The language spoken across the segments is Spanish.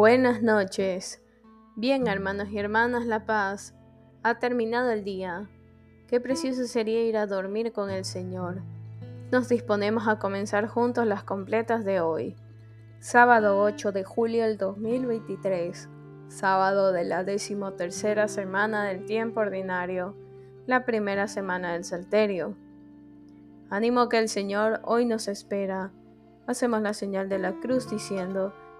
Buenas noches. Bien, hermanos y hermanas, la paz. Ha terminado el día. Qué precioso sería ir a dormir con el Señor. Nos disponemos a comenzar juntos las completas de hoy. Sábado 8 de julio del 2023. Sábado de la decimotercera semana del tiempo ordinario. La primera semana del Salterio. Ánimo que el Señor hoy nos espera. Hacemos la señal de la cruz diciendo,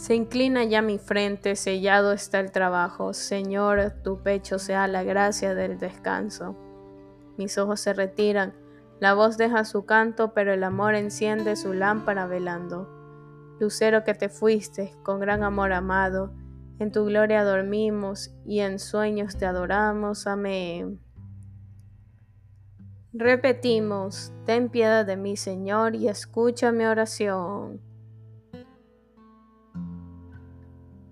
Se inclina ya mi frente, sellado está el trabajo. Señor, tu pecho sea la gracia del descanso. Mis ojos se retiran, la voz deja su canto, pero el amor enciende su lámpara velando. Lucero que te fuiste, con gran amor amado, en tu gloria dormimos y en sueños te adoramos. Amén. Repetimos, ten piedad de mí, Señor, y escucha mi oración.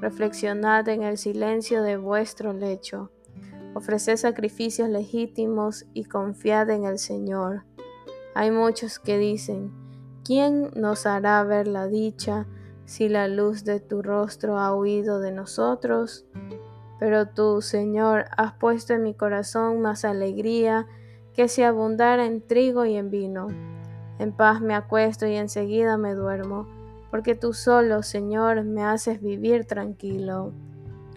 reflexionad en el silencio de vuestro lecho. Ofreced sacrificios legítimos y confiad en el Señor. Hay muchos que dicen, ¿quién nos hará ver la dicha si la luz de tu rostro ha huido de nosotros? Pero tú, Señor, has puesto en mi corazón más alegría que si abundara en trigo y en vino. En paz me acuesto y enseguida me duermo porque tú solo, Señor, me haces vivir tranquilo.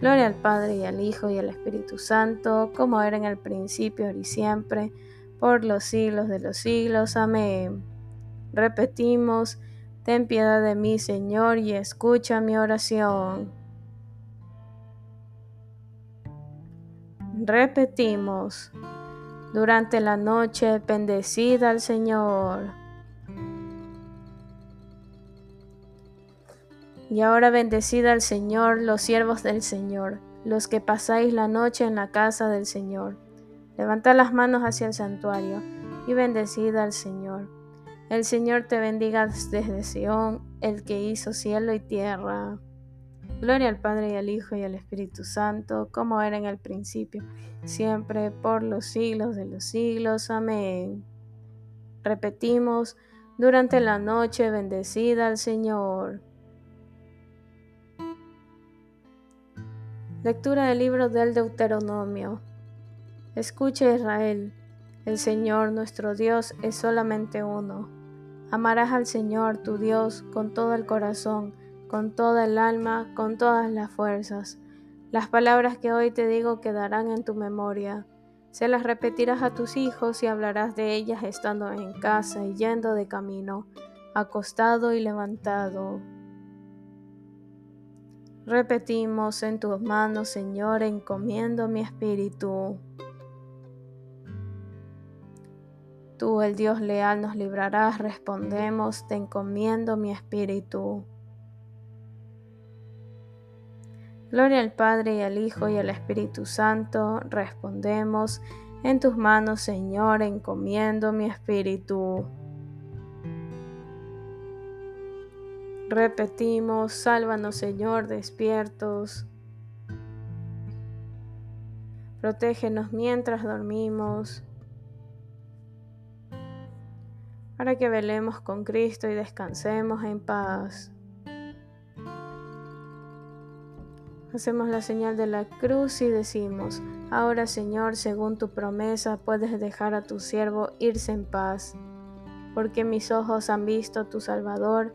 Gloria al Padre y al Hijo y al Espíritu Santo, como era en el principio, ahora y siempre, por los siglos de los siglos. Amén. Repetimos, ten piedad de mí, Señor, y escucha mi oración. Repetimos, durante la noche bendecida al Señor. Y ahora bendecid al Señor los siervos del Señor, los que pasáis la noche en la casa del Señor. Levantad las manos hacia el santuario y bendecid al Señor. El Señor te bendiga desde Sión, el que hizo cielo y tierra. Gloria al Padre y al Hijo y al Espíritu Santo, como era en el principio, siempre, por los siglos de los siglos. Amén. Repetimos, durante la noche bendecida al Señor. Lectura del libro del Deuteronomio. Escuche Israel, el Señor nuestro Dios es solamente uno. Amarás al Señor tu Dios con todo el corazón, con toda el alma, con todas las fuerzas. Las palabras que hoy te digo quedarán en tu memoria. Se las repetirás a tus hijos y hablarás de ellas estando en casa y yendo de camino, acostado y levantado. Repetimos en tus manos, Señor, encomiendo mi espíritu. Tú, el Dios leal, nos librarás. Respondemos, te encomiendo mi espíritu. Gloria al Padre y al Hijo y al Espíritu Santo. Respondemos, en tus manos, Señor, encomiendo mi espíritu. Repetimos, sálvanos Señor, despiertos. Protégenos mientras dormimos. para que velemos con Cristo y descansemos en paz. Hacemos la señal de la cruz y decimos, ahora Señor, según tu promesa, puedes dejar a tu siervo irse en paz, porque mis ojos han visto a tu Salvador,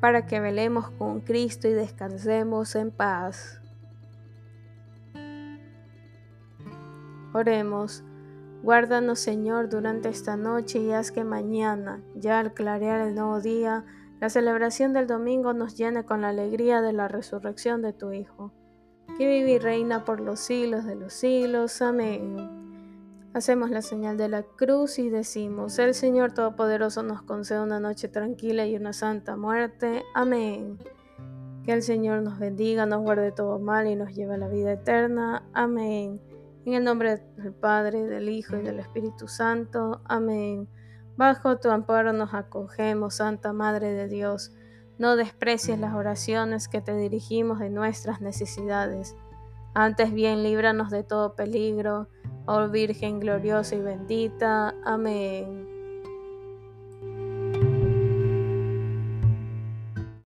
para que velemos con Cristo y descansemos en paz. Oremos. Guárdanos, Señor, durante esta noche y haz que mañana, ya al clarear el nuevo día, la celebración del domingo nos llene con la alegría de la resurrección de tu Hijo, que vive y reina por los siglos de los siglos. Amén. Hacemos la señal de la cruz y decimos, el Señor Todopoderoso nos concede una noche tranquila y una santa muerte. Amén. Que el Señor nos bendiga, nos guarde todo mal y nos lleve a la vida eterna. Amén. En el nombre del Padre, del Hijo y del Espíritu Santo. Amén. Bajo tu amparo nos acogemos, Santa Madre de Dios. No desprecies las oraciones que te dirigimos de nuestras necesidades. Antes bien, líbranos de todo peligro, oh Virgen gloriosa y bendita. Amén.